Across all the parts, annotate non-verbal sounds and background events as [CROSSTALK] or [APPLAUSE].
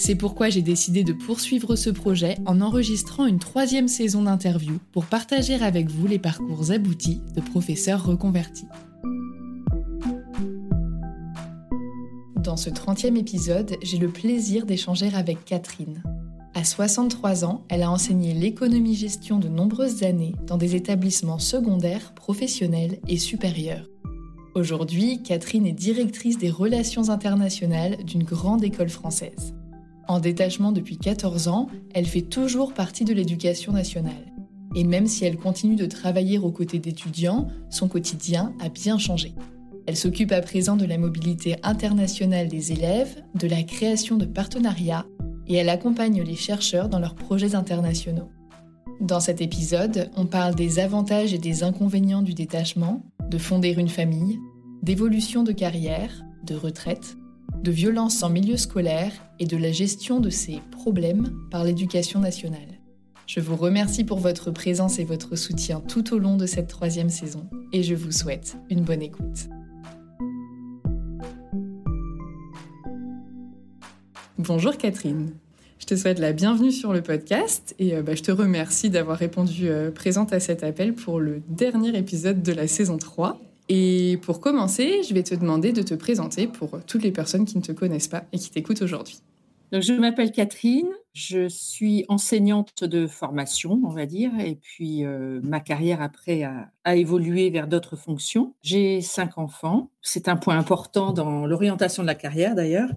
C'est pourquoi j'ai décidé de poursuivre ce projet en enregistrant une troisième saison d'interviews pour partager avec vous les parcours aboutis de professeurs reconvertis. Dans ce 30e épisode, j'ai le plaisir d'échanger avec Catherine. À 63 ans, elle a enseigné l'économie-gestion de nombreuses années dans des établissements secondaires, professionnels et supérieurs. Aujourd'hui, Catherine est directrice des relations internationales d'une grande école française. En détachement depuis 14 ans, elle fait toujours partie de l'éducation nationale. Et même si elle continue de travailler aux côtés d'étudiants, son quotidien a bien changé. Elle s'occupe à présent de la mobilité internationale des élèves, de la création de partenariats et elle accompagne les chercheurs dans leurs projets internationaux. Dans cet épisode, on parle des avantages et des inconvénients du détachement, de fonder une famille, d'évolution de carrière, de retraite, de violence en milieu scolaire et de la gestion de ces problèmes par l'éducation nationale. Je vous remercie pour votre présence et votre soutien tout au long de cette troisième saison et je vous souhaite une bonne écoute. Bonjour Catherine. Je te souhaite la bienvenue sur le podcast et euh, bah, je te remercie d'avoir répondu euh, présente à cet appel pour le dernier épisode de la saison 3. Et pour commencer, je vais te demander de te présenter pour toutes les personnes qui ne te connaissent pas et qui t'écoutent aujourd'hui. Donc, je m'appelle Catherine, je suis enseignante de formation, on va dire, et puis euh, ma carrière après a, a évolué vers d'autres fonctions. J'ai cinq enfants, c'est un point important dans l'orientation de la carrière d'ailleurs.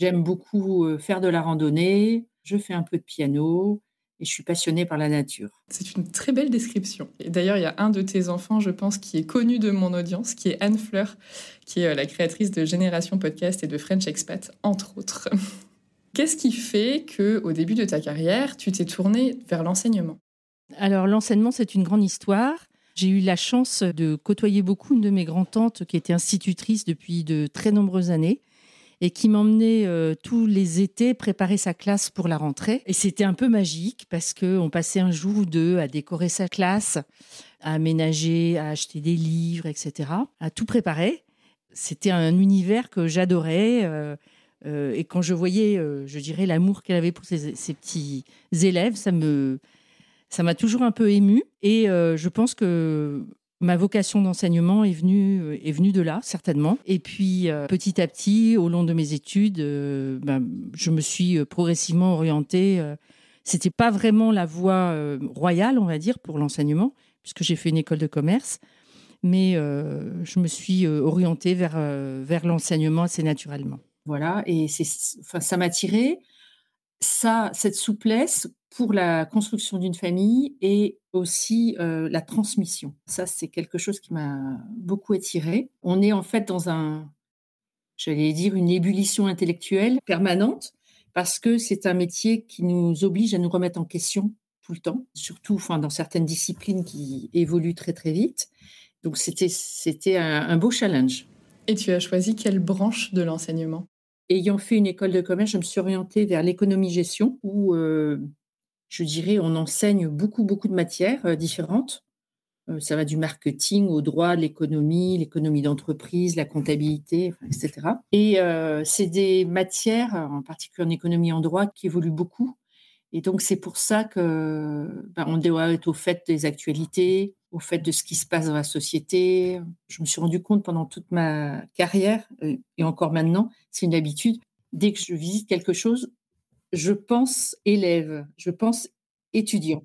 J'aime beaucoup faire de la randonnée, je fais un peu de piano et je suis passionnée par la nature. C'est une très belle description. Et d'ailleurs, il y a un de tes enfants, je pense, qui est connu de mon audience, qui est Anne Fleur, qui est la créatrice de Génération Podcast et de French Expat, entre autres. [LAUGHS] Qu'est-ce qui fait que, au début de ta carrière, tu t'es tournée vers l'enseignement? Alors, l'enseignement, c'est une grande histoire. J'ai eu la chance de côtoyer beaucoup une de mes grands-tantes qui était institutrice depuis de très nombreuses années et qui m'emmenait euh, tous les étés préparer sa classe pour la rentrée. Et c'était un peu magique parce qu'on passait un jour ou deux à décorer sa classe, à aménager, à acheter des livres, etc., à tout préparer. C'était un univers que j'adorais. Euh, euh, et quand je voyais, je dirais, l'amour qu'elle avait pour ses, ses, petits élèves, ça me, ça m'a toujours un peu ému. Et je pense que Ma vocation d'enseignement est venue, euh, est venue de là, certainement. Et puis, euh, petit à petit, au long de mes études, euh, ben, je me suis progressivement orientée. C'était pas vraiment la voie royale, on va dire, pour l'enseignement, puisque j'ai fait une école de commerce. Mais je me suis orientée vers, vers l'enseignement assez naturellement. Voilà, et ça m'a tirée. Ça, cette souplesse pour la construction d'une famille et aussi euh, la transmission. Ça, c'est quelque chose qui m'a beaucoup attiré. On est en fait dans un, j'allais dire, une ébullition intellectuelle permanente parce que c'est un métier qui nous oblige à nous remettre en question tout le temps, surtout enfin, dans certaines disciplines qui évoluent très très vite. Donc c'était, c'était un beau challenge. Et tu as choisi quelle branche de l'enseignement? Ayant fait une école de commerce, je me suis orientée vers l'économie-gestion, où euh, je dirais on enseigne beaucoup, beaucoup de matières euh, différentes. Euh, ça va du marketing au droit, l'économie, l'économie d'entreprise, la comptabilité, etc. Et c'est des matières, en particulier en économie en droit, qui évoluent beaucoup. Et donc c'est pour ça que ben, on doit être au fait des actualités, au fait de ce qui se passe dans la société. Je me suis rendu compte pendant toute ma carrière, euh, et encore maintenant, c'est une habitude, dès que je visite quelque chose, je pense élève, je pense étudiant.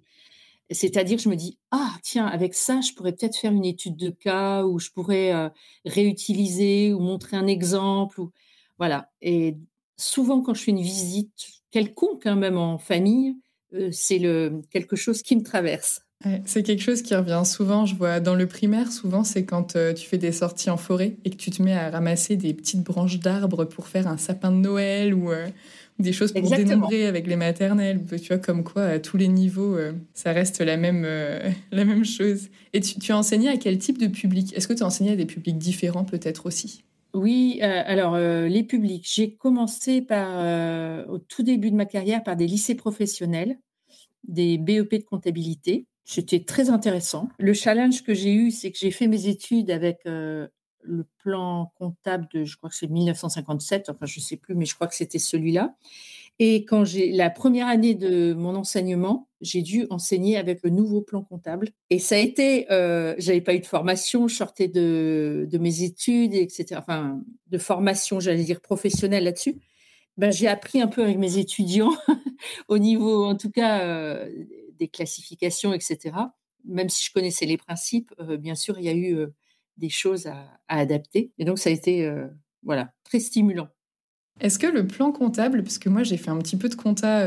C'est-à-dire, je me dis, ah, tiens, avec ça, je pourrais peut-être faire une étude de cas, ou je pourrais euh, réutiliser, ou montrer un exemple. Ou... Voilà. Et souvent, quand je fais une visite quelconque, hein, même en famille, euh, c'est le, quelque chose qui me traverse c'est quelque chose qui revient souvent, je vois dans le primaire, souvent c'est quand euh, tu fais des sorties en forêt et que tu te mets à ramasser des petites branches d'arbres pour faire un sapin de Noël ou euh, des choses pour dénombrer avec les maternelles. Tu vois, comme quoi à tous les niveaux, euh, ça reste la même, [LAUGHS] la même chose. Et tu, tu, as enseigné à quel type de public? Est-ce que tu as enseigné à des publics différents peut-être aussi? Oui, alors les publics, j'ai commencé par, au tout début de ma carrière par des lycées professionnels, des BEP de comptabilité, c'était très intéressant. Le challenge que j'ai eu, c'est que j'ai fait mes études avec euh, le plan comptable de, je crois que c'est 1957, enfin je ne sais plus, mais je crois que c'était celui-là. Et quand j'ai la première année de mon enseignement, j'ai dû enseigner avec le nouveau plan comptable. Et ça a été, euh, j'avais pas eu de formation, je sortais de, mes études, etc. Enfin, de formation, j'allais dire professionnelle là-dessus. Ben, j'ai appris un peu avec mes étudiants, [LAUGHS] au niveau, en tout cas, euh, des classifications, etc. Même si je connaissais les principes, euh, bien sûr, il y a eu euh, des choses à, adapter. Et donc, ça a été voilà, très stimulant. Est-ce que le plan comptable, parce que moi j'ai fait un petit peu de compta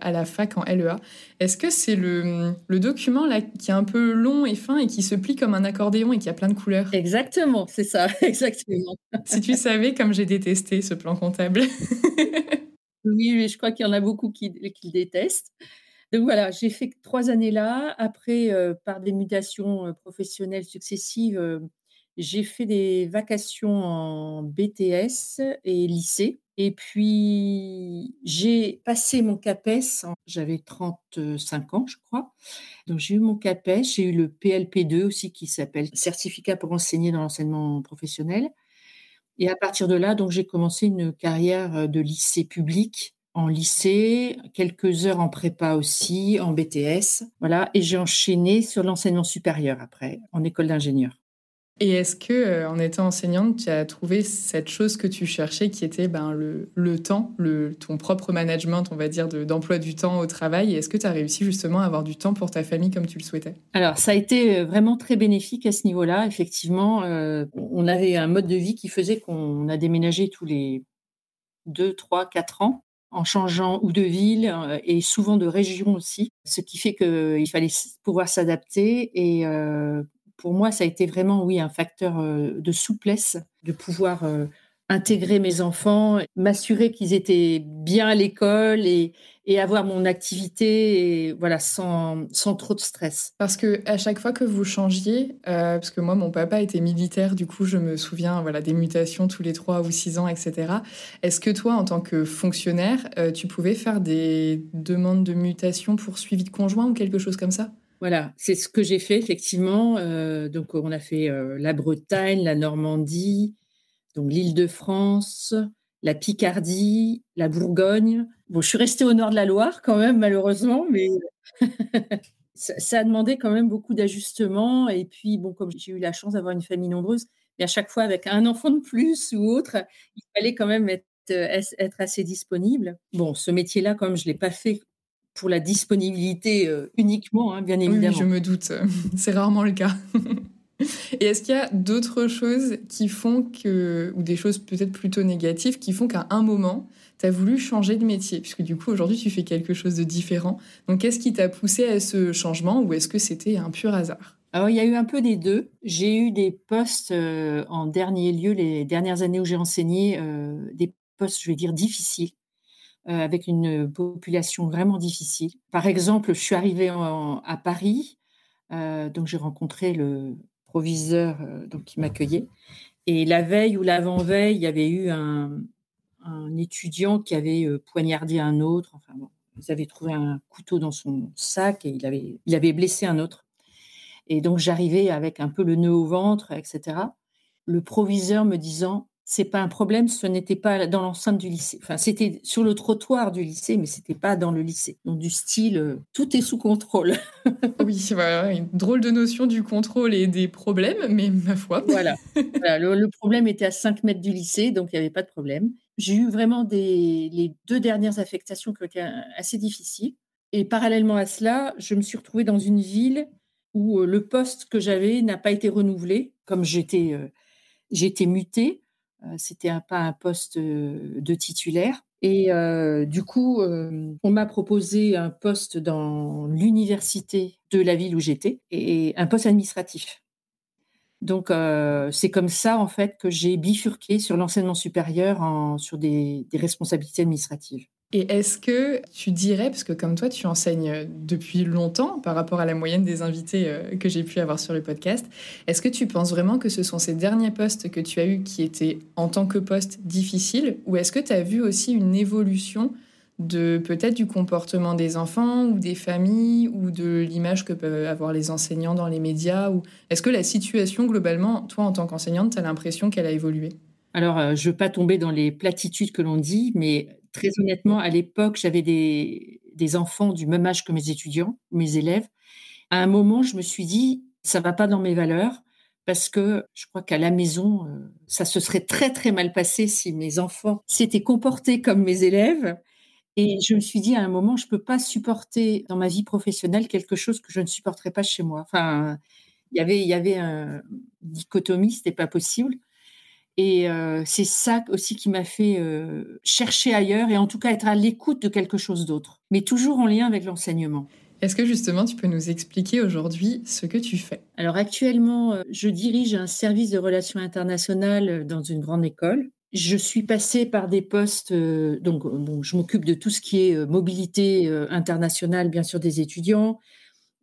à la fac en LEA, est-ce que c'est le, le, document là qui est un peu long et fin et qui se plie comme un accordéon et qui a plein de couleurs Exactement, c'est ça, [LAUGHS] exactement. si tu savais comme j'ai détesté ce plan comptable. [LAUGHS] oui, mais je crois qu'il y en a beaucoup qui, qui le détestent. Donc voilà, j'ai fait trois années là. Après, euh, par des mutations euh, professionnelles successives, euh, j'ai fait des vacations en BTS et lycée. Et puis, j'ai passé mon CAPES, j'avais 35 ans, je crois. Donc, j'ai eu mon CAPES, j'ai eu le PLP2 aussi, qui s'appelle Certificat pour enseigner dans l'enseignement professionnel. Et à partir de là, j'ai commencé une carrière de lycée public en lycée, quelques heures en prépa aussi, en BTS, voilà, et j'ai enchaîné sur l'enseignement supérieur après, en école d'ingénieur. Et est-ce que, euh, en étant enseignante, tu as trouvé cette chose que tu cherchais, qui était ben, le, temps, ton propre management, on va dire, d'emploi du temps au travail? Est-ce que tu as réussi justement à avoir du temps pour ta famille comme tu le souhaitais? Alors, ça a été euh, vraiment très bénéfique à ce niveau-là. Effectivement, euh, on avait un mode de vie qui faisait qu'on a déménagé tous les deux, trois, quatre ans en changeant ou de ville et souvent de région aussi, ce qui fait qu'il fallait pouvoir s'adapter. Et pour moi, ça a été vraiment, oui, un facteur euh, de souplesse, de pouvoir intégrer mes enfants, m'assurer qu'ils étaient bien à l'école et, avoir mon activité et voilà sans, sans, trop de stress. Parce que à chaque fois que vous changiez, euh, parce que moi mon papa était militaire, du coup je me souviens voilà des mutations tous les trois ou six ans, etc. Est-ce que toi en tant que fonctionnaire, euh, tu pouvais faire des demandes de mutation pour suivi de conjoint ou quelque chose comme ça? Voilà, c'est ce que j'ai fait effectivement. Euh, donc on a fait la Bretagne, la Normandie, donc l'Île-de-France, la Picardie, la Bourgogne. Bon, je suis restée au nord de la Loire quand même, malheureusement, mais [LAUGHS] ça, a demandé quand même beaucoup d'ajustements. Et puis, bon, comme j'ai eu la chance d'avoir une famille nombreuse, et à chaque fois avec un enfant de plus ou autre, il fallait quand même être, euh, être assez disponible. Bon, ce métier-là, comme je ne l'ai pas fait pour la disponibilité euh, uniquement, hein, bien évidemment. Oui, je me doute. [LAUGHS] C'est rarement le cas. Et est-ce qu'il y a d'autres choses qui font que, ou des choses peut-être plutôt négatives, qui font qu'à un moment, tu as voulu changer de métier? Puisque du coup, aujourd'hui, tu fais quelque chose de différent. Donc, qu'est-ce qui t'a poussé à ce changement ou est-ce que c'était un pur hasard? Alors, il y a eu un peu des deux. J'ai eu des postes euh, en dernier lieu, les dernières années où j'ai enseigné, euh, des postes, je vais dire, difficiles, avec une population vraiment difficile. Par exemple, je suis arrivée à Paris, donc j'ai rencontré le proviseur donc, qui m'accueillait. Et la veille ou l'avant-veille, il y avait eu un, étudiant qui avait poignardé un autre. Enfin bon, ils avaient trouvé un couteau dans son sac et il avait, il avait blessé un autre. Et donc j'arrivais avec un peu le nœud au ventre, etc. Le proviseur me disant c'est pas un problème, ce n'était pas dans l'enceinte du lycée. Enfin, c'était sur le trottoir du lycée, mais c'était pas dans le lycée. Donc du style, euh, tout est sous contrôle. [LAUGHS] oui, voilà, une drôle de notion du contrôle et des problèmes, mais ma foi. voilà. [LAUGHS] le, problème était à 5 mètres du lycée, donc il n'y avait pas de problème. J'ai eu vraiment des, les deux dernières affectations qui étaient assez difficiles. Et parallèlement à cela, je me suis retrouvée dans une ville où le poste que j'avais n'a pas été renouvelé, comme j'étais j'étais mutée. C'était pas un poste de titulaire. Et du coup, on m'a proposé un poste dans l'université de la ville où j'étais et un poste administratif. Donc, c'est comme ça, en fait, que j'ai bifurqué sur l'enseignement supérieur en, sur des responsabilités administratives. Et est-ce que tu dirais, parce que comme toi, tu enseignes depuis longtemps par rapport à la moyenne des invités euh, que j'ai pu avoir sur le podcast, est-ce que tu penses vraiment que ce sont ces derniers postes que tu as eus qui étaient en tant que postes difficiles? Ou est-ce que tu as vu aussi une évolution de peut-être du comportement des enfants ou des familles ou de l'image que peuvent avoir les enseignants dans les médias? Ou est-ce que la situation globalement, toi en tant qu'enseignante, tu as l'impression qu'elle a évolué? Alors, euh, je ne veux pas tomber dans les platitudes que l'on dit, mais Très honnêtement, à l'époque, j'avais des, enfants du même âge que mes étudiants, mes élèves. À un moment, je me suis dit, ça va pas dans mes valeurs parce que je crois qu'à la maison, euh, ça se serait très très mal passé si mes enfants s'étaient comportés comme mes élèves. Et je me suis dit à un moment, je peux pas supporter dans ma vie professionnelle quelque chose que je ne supporterais pas chez moi. Enfin, il y avait il y avait un dichotomie, c'était pas possible. Et c'est ça aussi qui m'a fait chercher ailleurs et en tout cas être à l'écoute de quelque chose d'autre, mais toujours en lien avec l'enseignement. Est-ce que justement tu peux nous expliquer aujourd'hui ce que tu fais? Alors actuellement, je dirige un service de relations internationales dans une grande école. Je suis passée par des postes, donc bon, je m'occupe de tout ce qui est mobilité internationale, bien sûr des étudiants,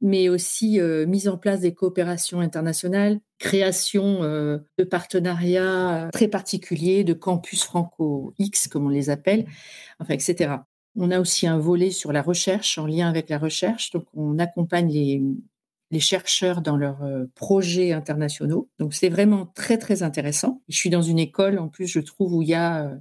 mais aussi mise en place des coopérations internationales, création de partenariats très particuliers, de campus franco-X, comme on les appelle, enfin, etc. On a aussi un volet sur la recherche, en lien avec la recherche. Donc, on accompagne les, les chercheurs dans leurs projets internationaux. Donc, c'est vraiment très, très intéressant. Je suis dans une école, en plus, je trouve, où il y a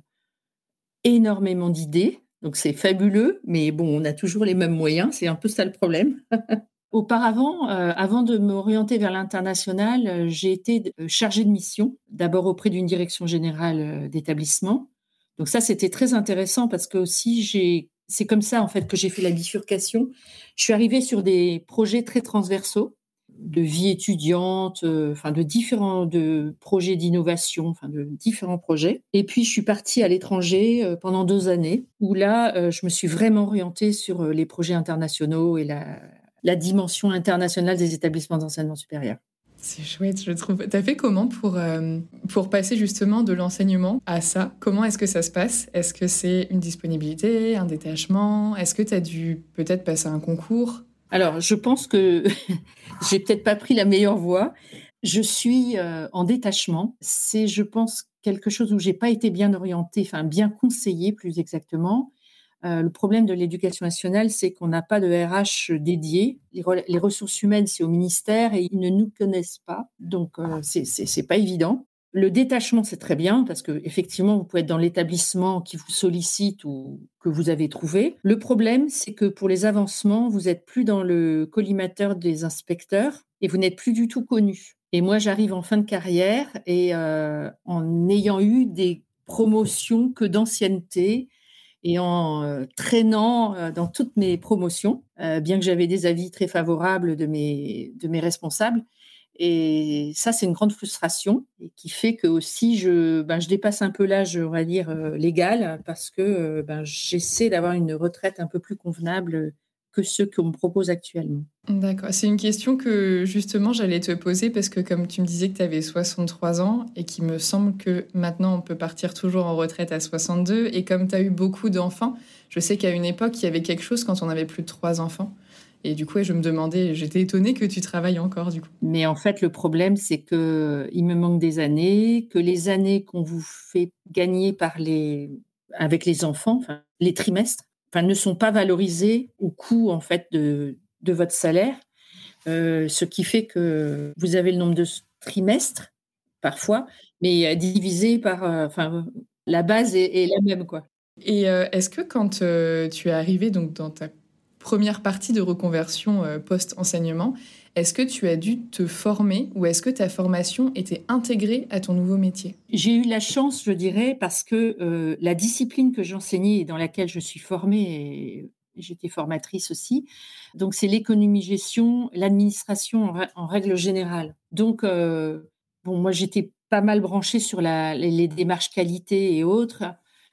énormément d'idées. Donc, c'est fabuleux, mais bon, on a toujours les mêmes moyens. C'est un peu ça le problème. [LAUGHS] Auparavant, euh, avant de m'orienter vers l'international, euh, j'ai été euh, chargée de mission, d'abord auprès d'une direction générale d'établissement. Donc ça, c'était très intéressant parce que aussi c'est comme ça en fait que j'ai fait la bifurcation. Je suis arrivée sur des projets très transversaux de vie étudiante, de différents de projets d'innovation, enfin de différents projets. Et puis je suis partie à l'étranger pendant deux années où là, je me suis vraiment orientée sur les projets internationaux et la la dimension internationale des établissements d'enseignement supérieur. C'est chouette, je trouve. Tu as fait comment pour, euh, pour passer justement de l'enseignement à ça? Comment est-ce que ça se passe? Est-ce que c'est une disponibilité, un détachement? Est-ce que tu as dû peut-être passer un concours? Alors, je pense que [LAUGHS] j'ai peut-être pas pris la meilleure voie. Je suis euh, en détachement. C'est, je pense, quelque chose où j'ai pas été bien orientée, enfin bien conseillée plus exactement. Euh, le problème de l'éducation nationale, c'est qu'on n'a pas de RH dédié. Les, ressources humaines, c'est au ministère et ils ne nous connaissent pas. Donc, euh, ce c'est pas évident. Le détachement, c'est très bien parce que effectivement, vous pouvez être dans l'établissement qui vous sollicite ou que vous avez trouvé. Le problème, c'est que pour les avancements, vous n'êtes plus dans le collimateur des inspecteurs et vous n'êtes plus du tout connu. Et moi, j'arrive en fin de carrière et euh, en ayant eu des promotions que d'ancienneté, et en traînant dans toutes mes promotions, bien que j'avais des avis très favorables de mes, de mes responsables. Et ça, c'est une grande frustration et qui fait que aussi je, ben, je dépasse un peu l'âge, on va dire, euh, légal parce que euh, ben, j'essaie d'avoir une retraite un peu plus convenable que ceux qu'on me propose actuellement. D'accord. C'est une question que justement j'allais te poser parce que comme tu me disais que tu avais 63 ans et qu'il me semble que maintenant on peut partir toujours en retraite à 62 et comme tu as eu beaucoup d'enfants, je sais qu'à une époque il y avait quelque chose quand on avait plus de trois enfants. Et du coup, je me demandais, j'étais étonnée que tu travailles encore, du coup. Mais en fait, le problème, c'est que il me manque des années, que les années qu'on vous fait gagner par les, avec les enfants, enfin, les trimestres, ne sont pas valorisés au coût, en fait, de, de votre salaire. Euh, ce qui fait que vous avez le nombre de trimestres, parfois, mais divisé par, euh, enfin, la base est, la même, quoi. Et euh, est-ce que quand tu es arrivé donc dans ta première partie de reconversion euh, post-enseignement, est-ce que tu as dû te former ou est-ce que ta formation était intégrée à ton nouveau métier? J'ai eu la chance, je dirais, parce que euh, la discipline que j'enseignais et dans laquelle je suis formée, j'étais formatrice aussi, donc c'est l'économie-gestion, l'administration en, règle générale. Donc, euh, bon, moi j'étais pas mal branchée sur les démarches qualité et autres.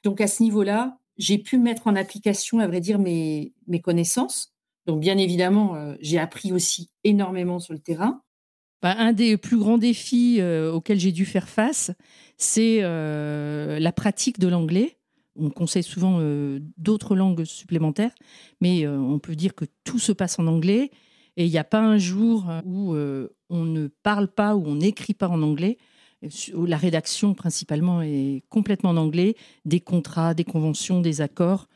Donc à ce niveau-là, j'ai pu mettre en application, à vrai dire, mes connaissances. Donc, bien évidemment, euh, j'ai appris aussi énormément sur le terrain. Bah, un des plus grands défis euh, auxquels j'ai dû faire face, c'est euh, la pratique de l'anglais. On conseille souvent d'autres langues supplémentaires, mais on peut dire que tout se passe en anglais. Et il n'y a pas un jour où on ne parle pas, ou on n'écrit pas en anglais la rédaction principalement est complètement en anglais, des contrats, des conventions, des accords.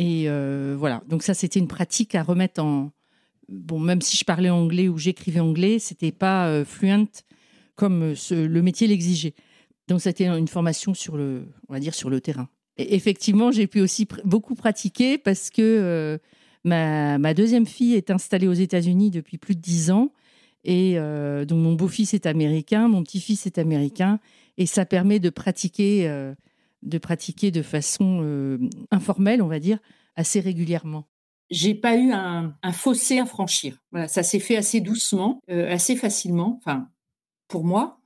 Et euh, voilà, donc ça c'était une pratique à remettre en... Bon, même si je parlais anglais ou j'écrivais anglais, c'était pas euh, fluent comme le métier l'exigeait. Donc c'était une formation sur le, on va dire, sur le terrain. Et effectivement, j'ai pu aussi beaucoup pratiquer parce que euh, ma, deuxième fille est installée aux États-Unis depuis plus de dix ans et euh, donc mon beau-fils est américain, mon petit-fils est américain, et ça permet de pratiquer, euh, de pratiquer de façon euh, informelle, on va dire, assez régulièrement. J'ai pas eu un, fossé à franchir. Voilà, ça s'est fait assez doucement, assez facilement. Enfin, pour moi.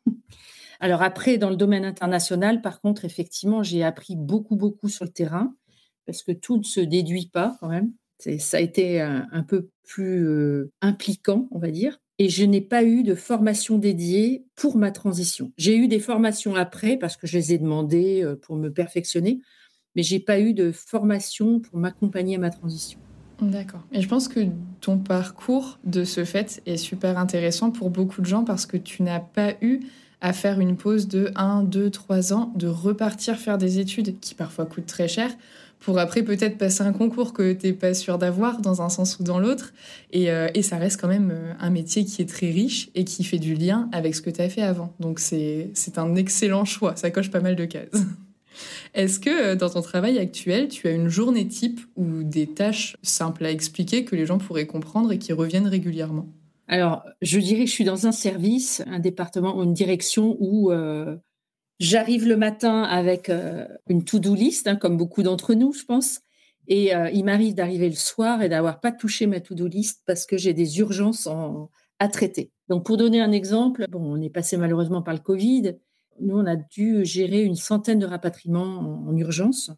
Alors après, dans le domaine international, par contre, effectivement, j'ai appris beaucoup, beaucoup sur le terrain parce que tout ne se déduit pas quand même. Ça a été un peu plus impliquant, on va dire et je n'ai pas eu de formation dédiée pour ma transition. J'ai eu des formations après parce que je les ai demandées euh, pour me perfectionner, mais j'ai pas eu de formation pour m'accompagner à ma transition. D'accord. Et je pense que ton parcours de ce fait est super intéressant pour beaucoup de gens parce que tu n'as pas eu à faire une pause de 1, 2, 3 ans, de repartir faire des études qui parfois coûtent très cher pour après peut-être passer un concours que tu n'es pas sûr d'avoir dans un sens ou dans l'autre. Et, euh, et, ça reste quand même euh, un métier qui est très riche et qui fait du lien avec ce que tu as fait avant. Donc c'est un excellent choix, ça coche pas mal de cases. [LAUGHS] Est-ce que euh, dans ton travail actuel, tu as une journée type ou des tâches simples à expliquer que les gens pourraient comprendre et qui reviennent régulièrement? Alors, je dirais que je suis dans un service, un département ou une direction où J'arrive le matin avec euh, une to-do list, hein, comme beaucoup d'entre nous, je pense. Et euh, il m'arrive d'arriver le soir et d'avoir pas touché ma to-do list parce que j'ai des urgences à traiter. Donc, pour donner un exemple, bon, on est passé malheureusement par le Covid. Nous, on a dû gérer une centaine de rapatriements en, urgence.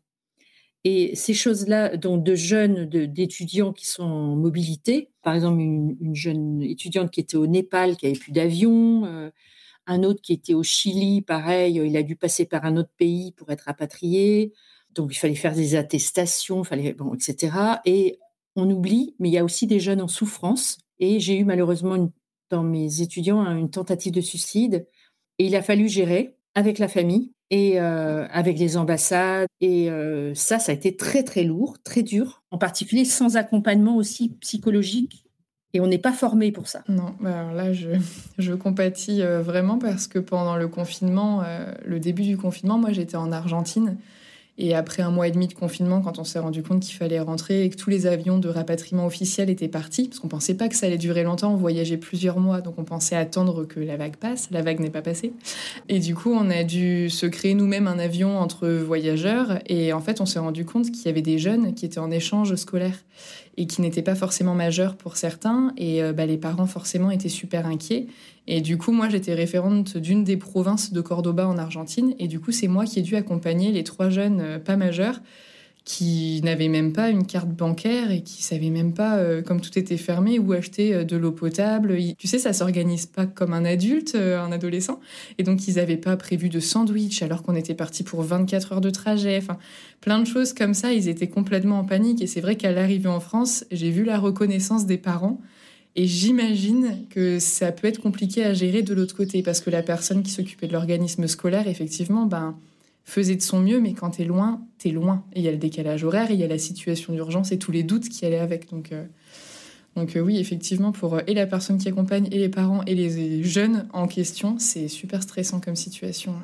Et ces choses-là, donc de jeunes, d'étudiants qui sont en mobilité, par exemple une, jeune étudiante qui était au Népal, qui avait plus d'avion, euh, un autre qui était au Chili, pareil, il a dû passer par un autre pays pour être rapatrié. Donc, il fallait faire des attestations, fallait, bon, etc. Et on oublie, mais il y a aussi des jeunes en souffrance. Et j'ai eu malheureusement dans mes étudiants une tentative de suicide. Et il a fallu gérer avec la famille et euh, avec les ambassades. Et euh, ça, ça a été très, très lourd, très dur, en particulier sans accompagnement aussi psychologique et on n'est pas formé pour ça. Non, bah alors là, je, [LAUGHS] je compatis euh, vraiment parce que pendant le confinement, le début du confinement, moi j'étais en Argentine. Et après un mois et demi de confinement, quand on s'est rendu compte qu'il fallait rentrer et que tous les avions de rapatriement officiel étaient partis, parce qu'on pensait pas que ça allait durer longtemps, on voyageait plusieurs mois, donc on pensait attendre que la vague passe. La vague n'est pas passée. Et du coup, on a dû se créer nous-mêmes un avion entre voyageurs. Et en fait, on s'est rendu compte qu'il y avait des jeunes qui étaient en échange scolaire. et qui n'étaient pas forcément majeurs pour certains. Et euh, bah, les parents, forcément, étaient super inquiets. Et du coup, moi, j'étais référente d'une des provinces de Cordoba en Argentine. Et du coup, c'est moi qui ai dû accompagner les trois jeunes euh, pas majeurs qui n'avaient même pas une carte bancaire et qui savaient même pas, euh, comme tout était fermé, où acheter euh, de l'eau potable. tu sais, ça s'organise pas comme un adulte, un adolescent. Et donc, ils n'avaient pas prévu de sandwich alors qu'on était parti pour 24 heures de trajet. Enfin, plein de choses comme ça. Ils étaient complètement en panique. Et c'est vrai qu'à l'arrivée en France, j'ai vu la reconnaissance des parents. Et j'imagine que ça peut être compliqué à gérer de l'autre côté parce que la personne qui s'occupait de l'organisme scolaire, effectivement, ben, faisait de son mieux, mais quand t'es loin, t'es loin. Et il y a le décalage horaire, il y a la situation d'urgence et tous les doutes qui allaient avec. Donc, euh, donc euh, oui, effectivement, pour euh, et la personne qui accompagne, et les parents, et les jeunes en question, c'est super stressant comme situation.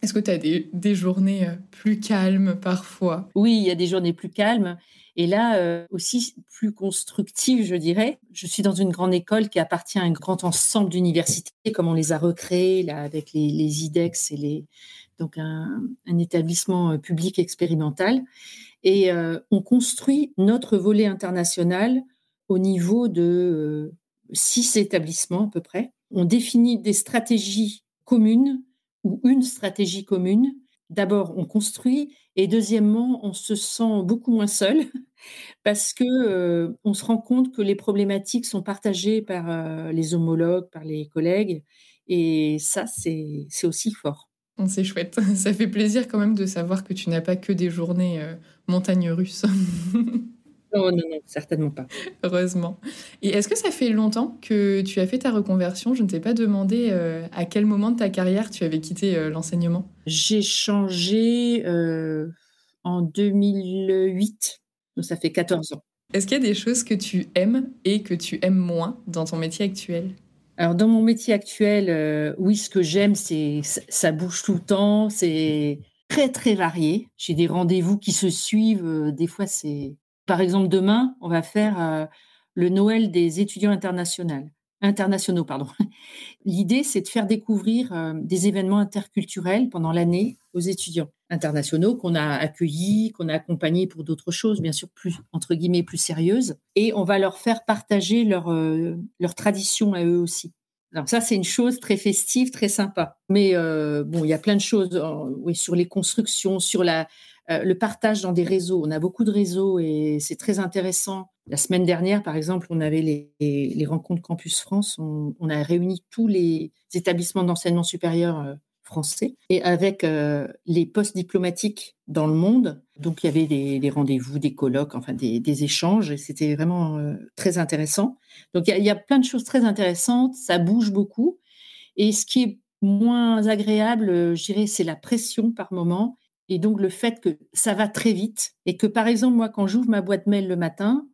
Est-ce que tu as des, des, journées plus calmes parfois? Oui, il y a des journées plus calmes. Et là, aussi plus constructives, je dirais. Je suis dans une grande école qui appartient à un grand ensemble d'universités, comme on les a recréées là, avec les, IDEX et les, donc un, établissement euh, public expérimental. Et euh, on construit notre volet international au niveau de euh, six établissements à peu près. On définit des stratégies communes ou une stratégie commune. D'abord, on construit et deuxièmement, on se sent beaucoup moins seul [LAUGHS] parce que on se rend compte que les problématiques sont partagées par les homologues, par les collègues et ça, c'est aussi fort. C'est chouette. [LAUGHS] Ça fait plaisir quand même de savoir que tu n'as pas que des journées euh, montagnes russes. [LAUGHS] non, non, non, certainement pas. Heureusement. Et est-ce que ça fait longtemps que tu as fait ta reconversion? Je ne t'ai pas demandé euh, à quel moment de ta carrière tu avais quitté euh, l'enseignement? J'ai changé en 2008, donc ça fait 14 ans. Est-ce qu'il y a des choses que tu aimes et que tu aimes moins dans ton métier actuel? Alors dans mon métier actuel, euh, oui, ce que j'aime, c'est ça bouge tout le temps, c'est très très varié. J'ai des rendez-vous qui se suivent. Euh, des fois, c'est par exemple demain, on va faire euh, le Noël des étudiants internationaux. Internationaux, pardon. [LAUGHS] L'idée, c'est de faire découvrir des événements interculturels pendant l'année aux étudiants internationaux qu'on a accueillis, qu'on a accompagnés pour d'autres choses, bien sûr plus entre guillemets plus sérieuses, et on va leur faire partager leur euh, tradition à eux aussi. Alors ça, c'est une chose très festive, très sympa. Mais euh, bon, il y a plein de choses oui, sur les constructions, sur la, euh, le partage dans des réseaux. On a beaucoup de réseaux et c'est très intéressant. La semaine dernière, par exemple, on avait les, rencontres Campus France. On, a réuni tous les établissements d'enseignement supérieur français et avec euh, les postes diplomatiques dans le monde. Donc il y avait des, rendez-vous, des colloques, enfin des, échanges et c'était vraiment euh, très intéressant. Donc il y, a, plein de choses très intéressantes, ça bouge beaucoup. Et ce qui est moins agréable, euh, je dirais, c'est la pression par moment et donc le fait que ça va très vite et que par exemple moi quand j'ouvre ma boîte mail le matin,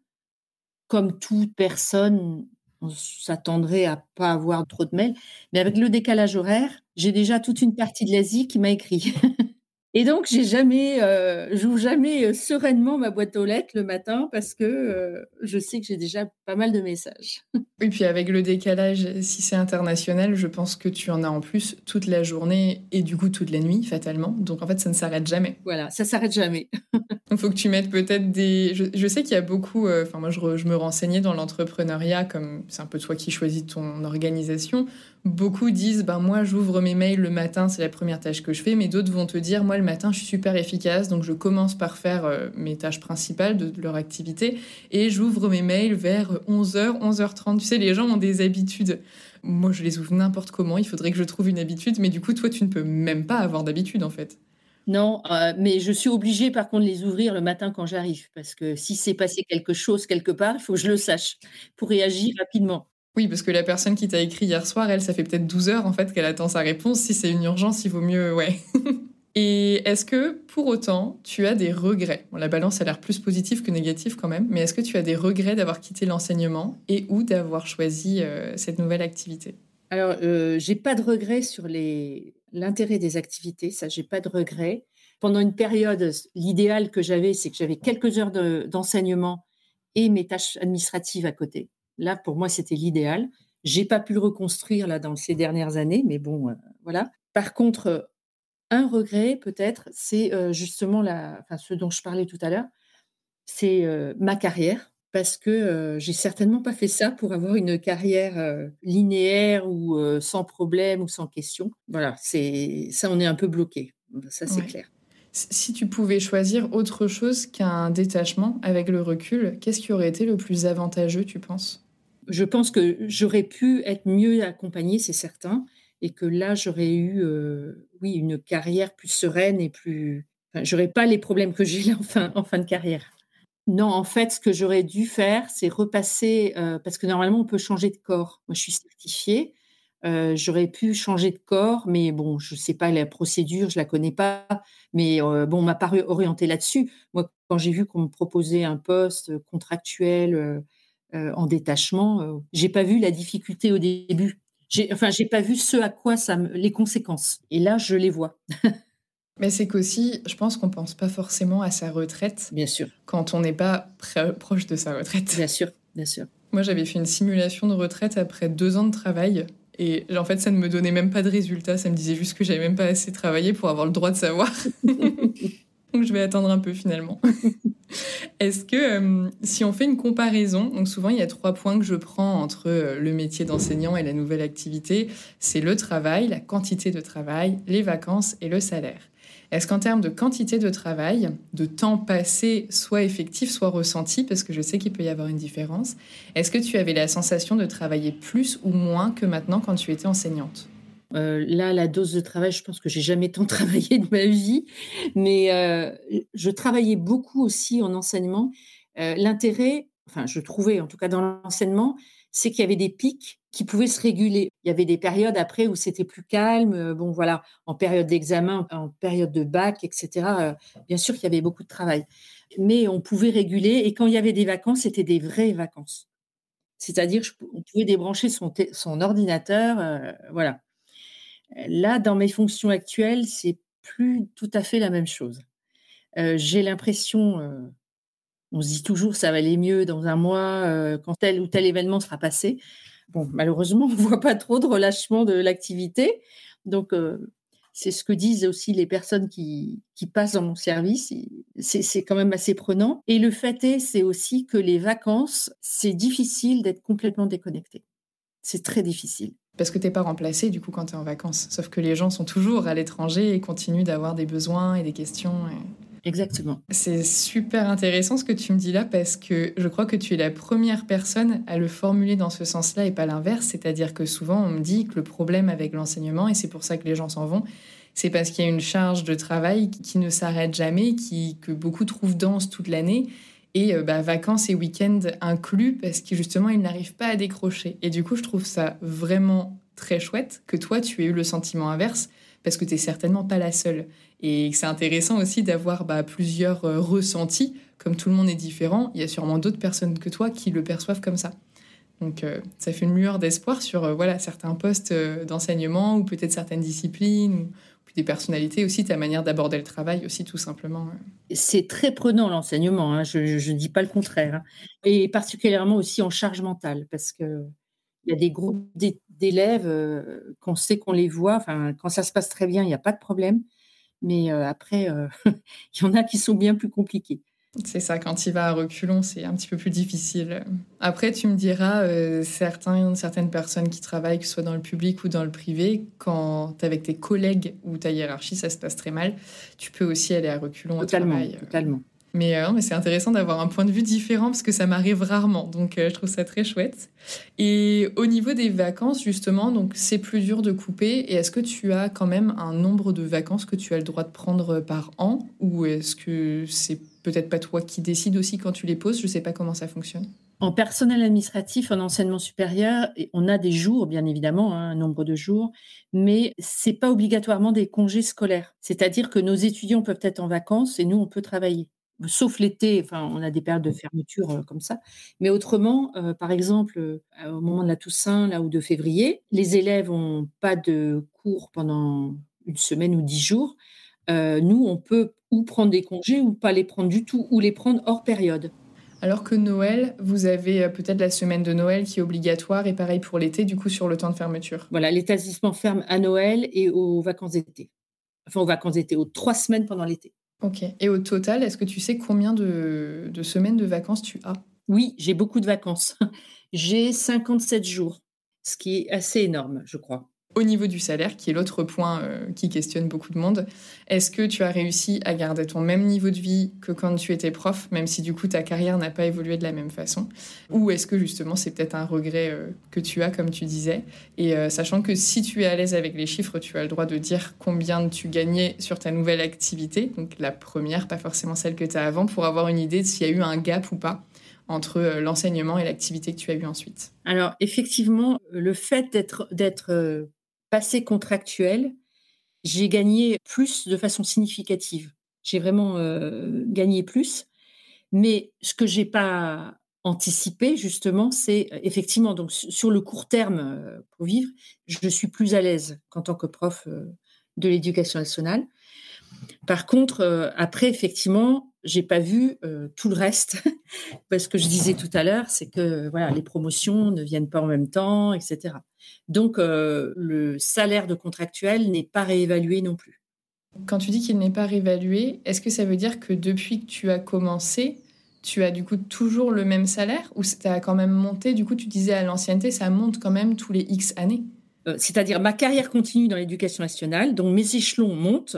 comme toute personne on s'attendrait à pas avoir trop de mails. Mais avec le décalage horaire, j'ai déjà toute une partie de l'Asie qui m'a écrit. [LAUGHS] Et donc, j'ai jamais, euh, j'ouvre jamais euh, sereinement ma boîte aux lettres le matin parce que euh, je sais que j'ai déjà pas mal de messages. Oui, puis avec le décalage, si c'est international, je pense que tu en as en plus toute la journée et du coup toute la nuit, fatalement. Donc en fait, ça ne s'arrête jamais. Voilà, ça s'arrête jamais. [LAUGHS] Il faut que tu mettes peut-être des. Je, sais qu'il y a beaucoup. Enfin, moi, je, je, me renseignais dans l'entrepreneuriat, comme c'est un peu toi qui choisis ton organisation. Beaucoup disent, ben moi j'ouvre mes mails le matin, c'est la première tâche que je fais, mais d'autres vont te dire, moi le matin je suis super efficace, donc je commence par faire euh, mes tâches principales de, leur activité et j'ouvre mes mails vers 11h, 11h30. Tu sais, les gens ont des habitudes. Moi je les ouvre n'importe comment, il faudrait que je trouve une habitude, mais du coup toi tu ne peux même pas avoir d'habitude en fait. Non, euh, mais je suis obligée par contre de les ouvrir le matin quand j'arrive, parce que si c'est passé quelque chose quelque part, il faut que je le sache pour réagir rapidement. Oui, parce que la personne qui t'a écrit hier soir, elle, ça fait peut-être 12 heures en fait qu'elle attend sa réponse. Si c'est une urgence, il vaut mieux, ouais. [LAUGHS] Et est-ce que pour autant, tu as des regrets? La balance a l'air plus positive que négative quand même, mais est-ce que tu as des regrets d'avoir quitté l'enseignement et ou d'avoir choisi euh, cette nouvelle activité? Alors, euh, j'ai pas de regrets sur l'intérêt des activités, ça, j'ai pas de regrets. Pendant une période, l'idéal que j'avais, c'est que j'avais quelques heures d'enseignement et mes tâches administratives à côté. Là, pour moi, c'était l'idéal. J'ai pas pu le reconstruire là dans ces dernières années, mais bon, euh, voilà. Par contre, euh, un regret peut-être, c'est euh, justement la, enfin, ce dont je parlais tout à l'heure, c'est ma carrière. parce que j'ai certainement pas fait ça pour avoir une carrière linéaire ou sans problème ou sans question. Voilà, c'est ça, on est un peu bloqué. Ça, c'est clair. Si tu pouvais choisir autre chose qu'un détachement avec le recul, qu'est-ce qui aurait été le plus avantageux, tu penses? Je pense que j'aurais pu être mieux accompagnée, c'est certain, et que là, j'aurais eu, oui, une carrière plus sereine et plus. Enfin, j'aurais pas les problèmes que j'ai là en fin de carrière. Non, en fait, ce que j'aurais dû faire, c'est repasser, euh, parce que normalement, on peut changer de corps. Moi, je suis certifiée. Euh, j'aurais pu changer de corps, mais bon, je ne sais pas la procédure, je la connais pas. Mais euh, bon, on m'a pas orienté là-dessus. Moi, quand j'ai vu qu'on me proposait un poste contractuel en détachement, j'ai pas vu la difficulté au début. J'ai, enfin, j'ai pas vu ce à quoi ça les conséquences. Et là, je les vois. [LAUGHS] Mais c'est qu'aussi, je pense qu'on pense pas forcément à sa retraite. Bien sûr. Quand on n'est pas proche de sa retraite. Bien sûr, bien sûr. Moi, j'avais fait une simulation de retraite après deux ans de travail. Et en fait, ça ne me donnait même pas de résultat. Ça me disait juste que j'avais même pas assez travaillé pour avoir le droit de savoir. [LAUGHS] donc, je vais attendre un peu finalement. [LAUGHS] Est-ce que euh, si on fait une comparaison, donc souvent il y a trois points que je prends entre euh, le métier d'enseignant et la nouvelle activité, c'est le travail, la quantité de travail, les vacances et le salaire. Est-ce qu'en termes de quantité de travail, de temps passé, soit effectif, soit ressenti, parce que je sais qu'il peut y avoir une différence, est-ce que tu avais la sensation de travailler plus ou moins que maintenant quand tu étais enseignante? Euh, là, la dose de travail, je pense que j'ai jamais tant [LAUGHS] travaillé de ma vie, mais euh, je travaillais beaucoup aussi en enseignement. Euh, l'intérêt, enfin, je trouvais en tout cas dans l'enseignement, c'est qu'il y avait des pics qui pouvaient se réguler. Il y avait des périodes après où c'était plus calme. Bon, voilà, en période d'examen, en période de bac, etc. Bien sûr qu'il y avait beaucoup de travail. Mais on pouvait réguler. Et quand il y avait des vacances, c'était des vraies vacances. C'est-à-dire, on pouvait débrancher son, ordinateur. Voilà. Là, dans mes fonctions actuelles, c'est plus tout à fait la même chose. J'ai l'impression, on se dit toujours ça va aller mieux dans un mois quand tel ou tel événement sera passé. Bon, malheureusement, on ne [LAUGHS] voit pas trop de relâchement de l'activité. Donc, euh, c'est ce que disent aussi les personnes qui, passent dans mon service. C'est quand même assez prenant. Et le fait est, c'est aussi que les vacances, c'est difficile d'être complètement déconnecté. C'est très difficile. Parce que tu n'es pas remplacé du coup quand tu es en vacances. Sauf que les gens sont toujours à l'étranger et continuent d'avoir des besoins et des questions. Exactement. C'est super intéressant ce que tu me dis là parce que je crois que tu es la première personne à le formuler dans ce sens-là et pas l'inverse. C'est-à-dire que souvent on me dit que le problème avec l'enseignement, et c'est pour ça que les gens s'en vont, c'est parce qu'il y a une charge de travail qui ne s'arrête jamais, qui, que beaucoup trouvent dense toute l'année. Et euh, bah, vacances et week-ends inclus parce que justement ils n'arrivent pas à décrocher. Et du coup, je trouve ça vraiment très chouette que toi, tu aies eu le sentiment inverse parce que tu n'es certainement pas la seule. Et c'est intéressant aussi d'avoir bah, plusieurs euh, ressentis. Comme tout le monde est différent, il y a sûrement d'autres personnes que toi qui le perçoivent comme ça. Donc euh, ça fait une lueur d'espoir sur voilà certains postes d'enseignement ou peut-être certaines disciplines personnalités aussi, ta manière d'aborder le travail aussi tout simplement. C'est très prenant l'enseignement, hein, je ne dis pas le contraire. Hein. Et particulièrement aussi en charge mentale parce que il y a des groupes d'élèves, qu'on sait qu'on les voit, quand ça se passe très bien, il n'y a pas de problème. Mais après, [LAUGHS] il y en a qui sont bien plus compliqués. C'est ça, quand il va à reculons, c'est un petit peu plus difficile. Après, tu me diras, certains, certaines personnes qui travaillent, que ce soit dans le public ou dans le privé, quand avec tes collègues ou ta hiérarchie, ça se passe très mal, tu peux aussi aller à reculons totalement, au travail. Totalement. Mais, euh, mais c'est intéressant d'avoir un point de vue différent parce que ça m'arrive rarement. Donc, euh, je trouve ça très chouette. Et au niveau des vacances, justement, donc c'est plus dur de couper. Et est-ce que tu as quand même un nombre de vacances que tu as le droit de prendre par an? Ou est-ce que c'est peut-être pas toi qui décides aussi quand tu les poses? Je ne sais pas comment ça fonctionne. En personnel administratif, en enseignement supérieur, on a des jours, bien évidemment, hein, un nombre de jours, mais c'est pas obligatoirement des congés scolaires. C'est-à-dire que nos étudiants peuvent être en vacances et nous, on peut travailler sauf l'été, enfin, on a des périodes de fermeture euh, comme ça. Mais autrement, euh, par exemple, euh, au moment de la Toussaint, là, ou de février, les élèves n'ont pas de cours pendant une semaine ou dix jours. nous, on peut ou prendre des congés ou pas les prendre du tout, ou les prendre hors période. Alors que Noël, vous avez peut-être la semaine de Noël qui est obligatoire et pareil pour l'été, du coup, sur le temps de fermeture. Voilà, l'établissement ferme à Noël et aux vacances d'été. Enfin, aux vacances d'été, aux trois semaines pendant l'été. Ok. Et au total, est-ce que tu sais combien de, semaines de vacances tu as? Oui, j'ai beaucoup de vacances. [LAUGHS] j'ai 57 jours, ce qui est assez énorme, je crois au niveau du salaire, qui est l'autre point euh, qui questionne beaucoup de monde, est-ce que tu as réussi à garder ton même niveau de vie que quand tu étais prof, même si du coup ta carrière n'a pas évolué de la même façon? Ou est-ce que justement c'est peut-être un regret euh, que tu as, comme tu disais? Et euh, sachant que si tu es à l'aise avec les chiffres, tu as le droit de dire combien tu gagnais sur ta nouvelle activité, donc la première, pas forcément celle que tu as avant, pour avoir une idée de s'il y a eu un gap ou pas entre l'enseignement et l'activité que tu as eue ensuite. Alors effectivement, le fait d'être passé contractuel, j'ai gagné plus de façon significative. J'ai vraiment euh, gagné plus. Mais ce que j'ai pas anticipé, justement, c'est euh, effectivement, donc sur le court terme, euh, pour vivre, je suis plus à l'aise qu'en tant que prof de l'éducation nationale. Par contre, après, effectivement, j'ai pas vu euh, tout le reste [LAUGHS] parce que je disais tout à l'heure, c'est que voilà, les promotions ne viennent pas en même temps, etc. Donc euh, le salaire de contractuel n'est pas réévalué non plus. Quand tu dis qu'il n'est pas réévalué, est-ce que ça veut dire que depuis que tu as commencé, tu as du coup toujours le même salaire? Ou ça a quand même monté? Du coup, tu disais à l'ancienneté, ça monte quand même tous les X années. Euh, c'est-à-dire ma carrière continue dans l'éducation nationale, donc mes échelons montent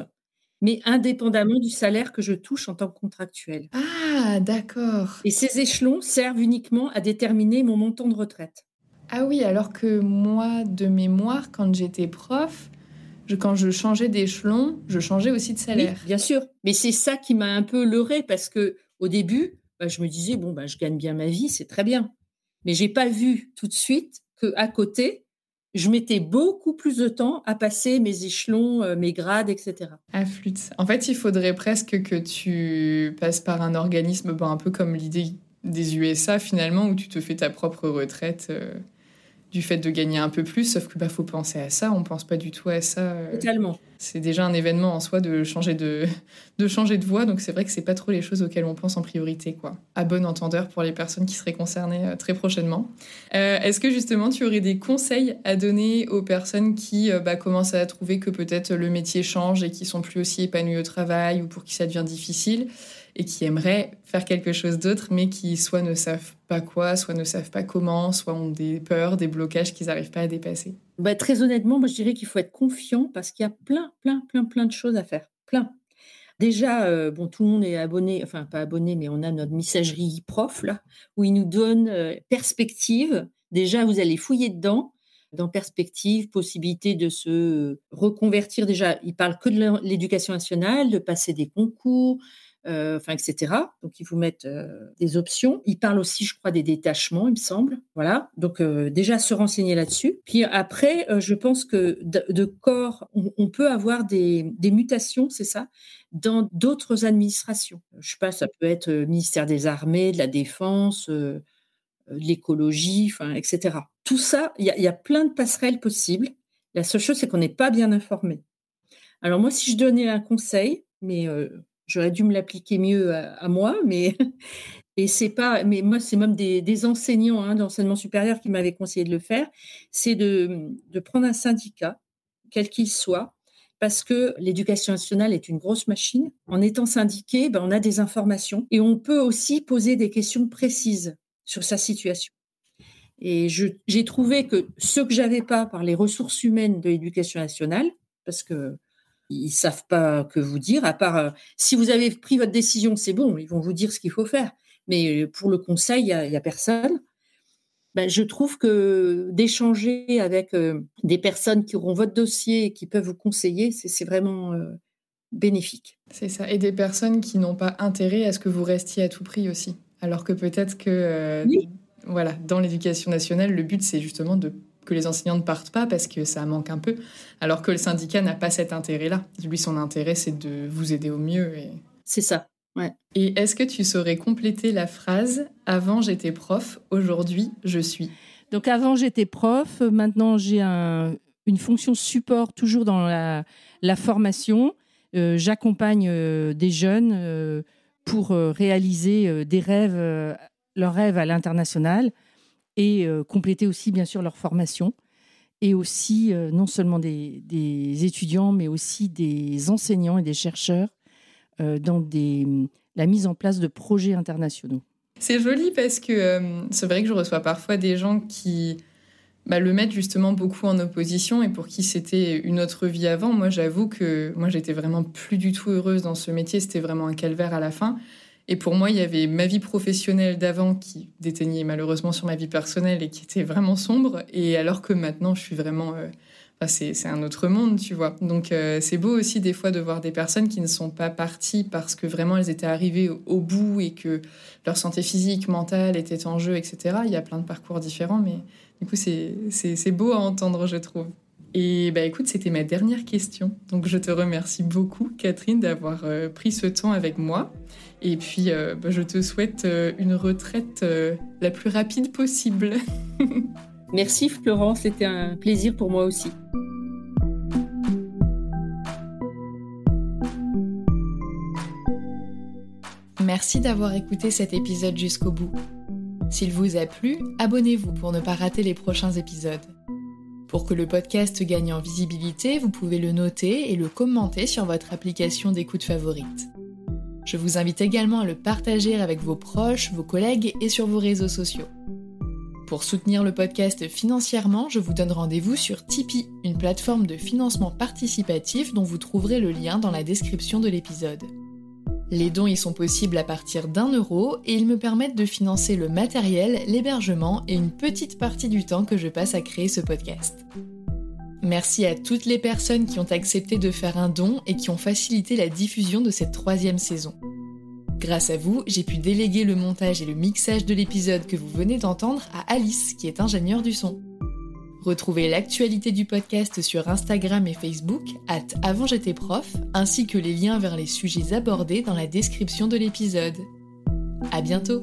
mais indépendamment du salaire que je touche en tant que contractuel. Ah, d'accord. Et ces échelons servent uniquement à déterminer mon montant de retraite. Ah oui, alors que moi, de mémoire, quand j'étais prof, quand je changeais d'échelon, je changeais aussi de salaire. bien sûr. Mais c'est ça qui m'a un peu leurré parce que au début, bah, je me disais bon bah je gagne bien ma vie, c'est très bien. Mais j'ai pas vu tout de suite que à côté, je mettais beaucoup plus de temps à passer mes échelons, euh, mes grades, etc. À flûte. En fait, il faudrait presque que tu passes par un organisme un peu comme l'idée des USA finalement, où tu te fais ta propre retraite. Euh, du fait de gagner un peu plus, sauf que bah faut penser à ça, on pense pas du tout à ça. Euh. Totalement. C'est déjà un événement en soi de changer de, voie, donc c'est vrai que c'est pas trop les choses auxquelles on pense en priorité, quoi. À bon entendeur pour les personnes qui seraient concernées euh, très prochainement. Euh, est-ce que justement tu aurais des conseils à donner aux personnes qui bah, commencent à trouver que peut-être le métier change et qui sont plus aussi épanouies au travail ou pour qui ça devient difficile et qui aimeraient faire quelque chose d'autre, mais qui soit ne savent pas quoi, soit ne savent pas comment, soit ont des peurs, des blocages qu'ils n'arrivent pas à dépasser? Bah, Très honnêtement, moi je dirais qu'il faut être confiant parce qu'il y a plein, plein, plein, plein de choses à faire. Plein. Déjà, euh, bon, tout le monde est abonné, enfin pas abonné, mais on a notre messagerie prof là, où il nous donne euh, perspective. Déjà, vous allez fouiller dedans dans perspective, possibilité de se reconvertir. Déjà, il parle que de l'éducation nationale, de passer des concours, euh, enfin, etc. Donc, ils vous mettent euh, des options. Ils parlent aussi, je crois, des détachements, il me semble. Voilà. Donc, euh, déjà, se renseigner là-dessus. Puis après, je pense que de, corps, on, peut avoir des, mutations, c'est ça, dans d'autres administrations. Je sais pas, ça peut être ministère des Armées, de la Défense, l'écologie, enfin, etc. Tout ça, il y, a plein de passerelles possibles. La seule chose, c'est qu'on n'est pas bien informé. Alors moi, si je donnais un conseil, mais J'aurais dû me l'appliquer mieux à, moi, mais [LAUGHS] et c'est pas. Mais moi, c'est même des, enseignants hein, d'enseignement supérieur qui m'avaient conseillé de le faire. C'est de, prendre un syndicat, quel qu'il soit, parce que l'éducation nationale est une grosse machine. En étant syndiqué, ben, on a des informations et on peut aussi poser des questions précises sur sa situation. Et j'ai trouvé que ce que j'avais pas par les ressources humaines de l'éducation nationale, parce que ils savent pas que vous dire, à part euh, si vous avez pris votre décision, c'est bon, ils vont vous dire ce qu'il faut faire. Mais euh, pour le conseil, il y, a, personne. Ben, je trouve que d'échanger avec euh, des personnes qui auront votre dossier et qui peuvent vous conseiller, c'est vraiment bénéfique. C'est ça. Et des personnes qui n'ont pas intérêt à ce que vous restiez à tout prix aussi. Alors que peut-être que, voilà, dans l'éducation nationale, le but, c'est justement de que les enseignants ne partent pas parce que ça manque un peu, alors que le syndicat n'a pas cet intérêt-là. Lui, son intérêt, c'est de vous aider au mieux. Et... C'est ça. Ouais. Et est-ce que tu saurais compléter la phrase Avant j'étais prof, aujourd'hui je suis Donc avant j'étais prof, maintenant j'ai une fonction support toujours dans la, formation. Euh, j'accompagne euh, des jeunes euh, pour réaliser des rêves, leurs rêves à l'international et euh, compléter aussi bien sûr leur formation et aussi euh, non seulement des, étudiants mais aussi des enseignants et des chercheurs euh, dans la mise en place de projets internationaux. C'est joli parce que c'est vrai que je reçois parfois des gens qui bah, le mettent justement beaucoup en opposition et pour qui c'était une autre vie avant. Moi, j'avoue que moi, j'étais vraiment plus du tout heureuse dans ce métier. C'était vraiment un calvaire à la fin. Et pour moi, il y avait ma vie professionnelle d'avant qui déteignait malheureusement sur ma vie personnelle et qui était vraiment sombre. Et alors que maintenant, je suis vraiment euh, c'est un autre monde, tu vois. Donc euh, c'est beau aussi des fois de voir des personnes qui ne sont pas parties parce que vraiment elles étaient arrivées au, bout et que leur santé physique, mentale était en jeu, etc. Il y a plein de parcours différents, mais du coup c'est beau à entendre, je trouve. Et bah écoute, c'était ma dernière question. Donc je te remercie beaucoup, Catherine, d'avoir euh, pris ce temps avec moi. Et puis euh, bah, je te souhaite une retraite la plus rapide possible. [LAUGHS] Merci Florence, c'était un plaisir pour moi aussi. Merci d'avoir écouté cet épisode jusqu'au bout. S'il vous a plu, abonnez-vous pour ne pas rater les prochains épisodes. Pour que le podcast gagne en visibilité, vous pouvez le noter et le commenter sur votre application d'écoute favorite. Je vous invite également à le partager avec vos proches, vos collègues et sur vos réseaux sociaux. Pour soutenir le podcast financièrement, je vous donne rendez-vous sur Tipeee, une plateforme de financement participatif dont vous trouverez le lien dans la description de l'épisode. Les dons y sont possibles à partir d'un euro et ils me permettent de financer le matériel, l'hébergement et une petite partie du temps que je passe à créer ce podcast. Merci à toutes les personnes qui ont accepté de faire un don et qui ont facilité la diffusion de cette troisième saison. Grâce à vous, j'ai pu déléguer le montage et le mixage de l'épisode que vous venez d'entendre à Alice, qui est ingénieure du son. Retrouvez l'actualité du podcast sur Instagram et Facebook, at avant j'étais prof, ainsi que les liens vers les sujets abordés dans la description de l'épisode. À bientôt!